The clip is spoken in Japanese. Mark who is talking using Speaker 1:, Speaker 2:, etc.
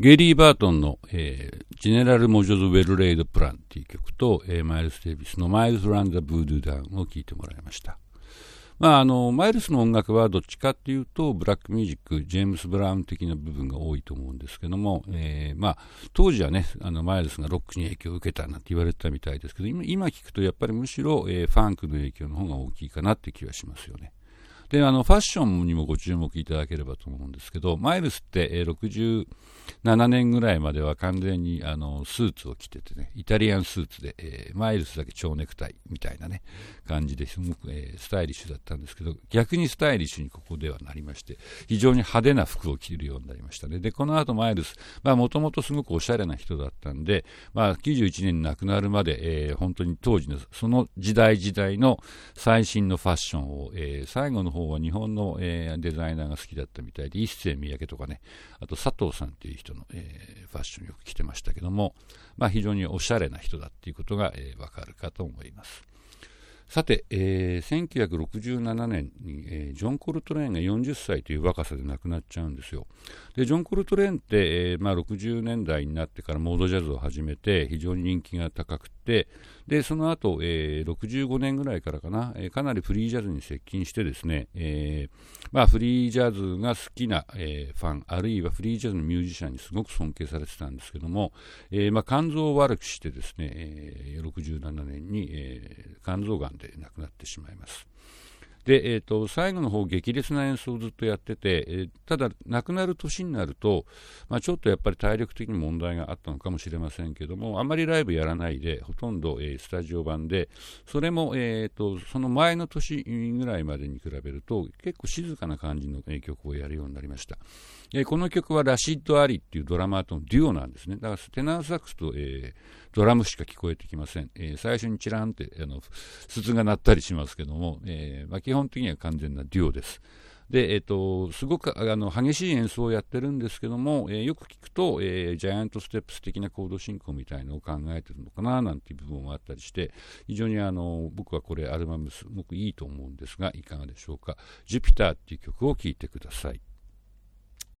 Speaker 1: ゲイリー・バートンの、えー、ジェネラル・モジョズ・ウェル・レイド・プランっていう曲と、えー、マイルス・デイビスのマイルス・ラン・ザ・ブードゥ・ダウンを聴いてもらいました。まあ、あの、マイルスの音楽はどっちかっていうと、ブラックミュージック、ジェームス・ブラウン的な部分が多いと思うんですけども、えー、まあ、当時はね、あの、マイルスがロックに影響を受けたなんて言われてたみたいですけど、今、今聞くとやっぱりむしろ、えー、ファンクの影響の方が大きいかなって気はしますよね。で、あの、ファッションにもご注目いただければと思うんですけど、マイルスって、えー、67年ぐらいまでは完全にあのスーツを着ててね、イタリアンスーツで、えー、マイルスだけ蝶ネクタイみたいなね、感じですごく、えー、スタイリッシュだったんですけど、逆にスタイリッシュにここではなりまして、非常に派手な服を着るようになりましたね。で、この後マイルス、もともとすごくおしゃれな人だったんで、まあ91年に亡くなるまで、えー、本当に当時の、その時代時代の最新のファッションを、えー、最後の方は日本の、えー、デザイナーが好きだったみたいで、一世三宅とかね、あと佐藤さんっていう人の、えー、ファッションよく着てましたけども、まあ、非常におしゃれな人だっていうことが、えー、わかるかと思います。さて、えー、1967年に、えー、ジョン・コルトレーンが40歳という若さで亡くなっちゃうんですよ。で、ジョン・コルトレーンって、えーまあ、60年代になってからモードジャズを始めて非常に人気が高く、で、その後、えー、65年ぐらいからかな、えー、かなりフリージャズに接近してですね、えー、まあ、フリージャズが好きな、え、ファン、あるいはフリージャズのミュージシャンにすごく尊敬されてたんですけども、え、まあ、肝臓を悪くしてですね、え、67年に、えー、肝臓がんで亡くなってしまいます。で、えーと、最後の方激烈な演奏をずっとやってて、えー、ただ、亡くなる年になると、まあ、ちょっとやっぱり体力的に問題があったのかもしれませんけども、あまりライブやらないで、ほとんど、えー、スタジオ版で、それも、えーと、その前の年ぐらいまでに比べると、結構静かな感じの、え曲をやるようになりました。えー、この曲はラシッド・アリっていうドラマーとのデュオなんですね。だからテナーサックスと、えー、ドラムしか聞こえてきません。え、最初にチランってあの筒が鳴ったりしますけども、えーまあ、基本的には完全なデュオです。で、えっ、ー、と、すごくあの激しい演奏をやってるんですけども、えー、よく聞くと、えー、ジャイアントステップス的なコード進行みたいのを考えてるのかななんていう部分もあったりして、非常にあの僕はこれアルバムすごくいいと思うんですが、いかがでしょうか。ジュピターっていう曲を聴いてください。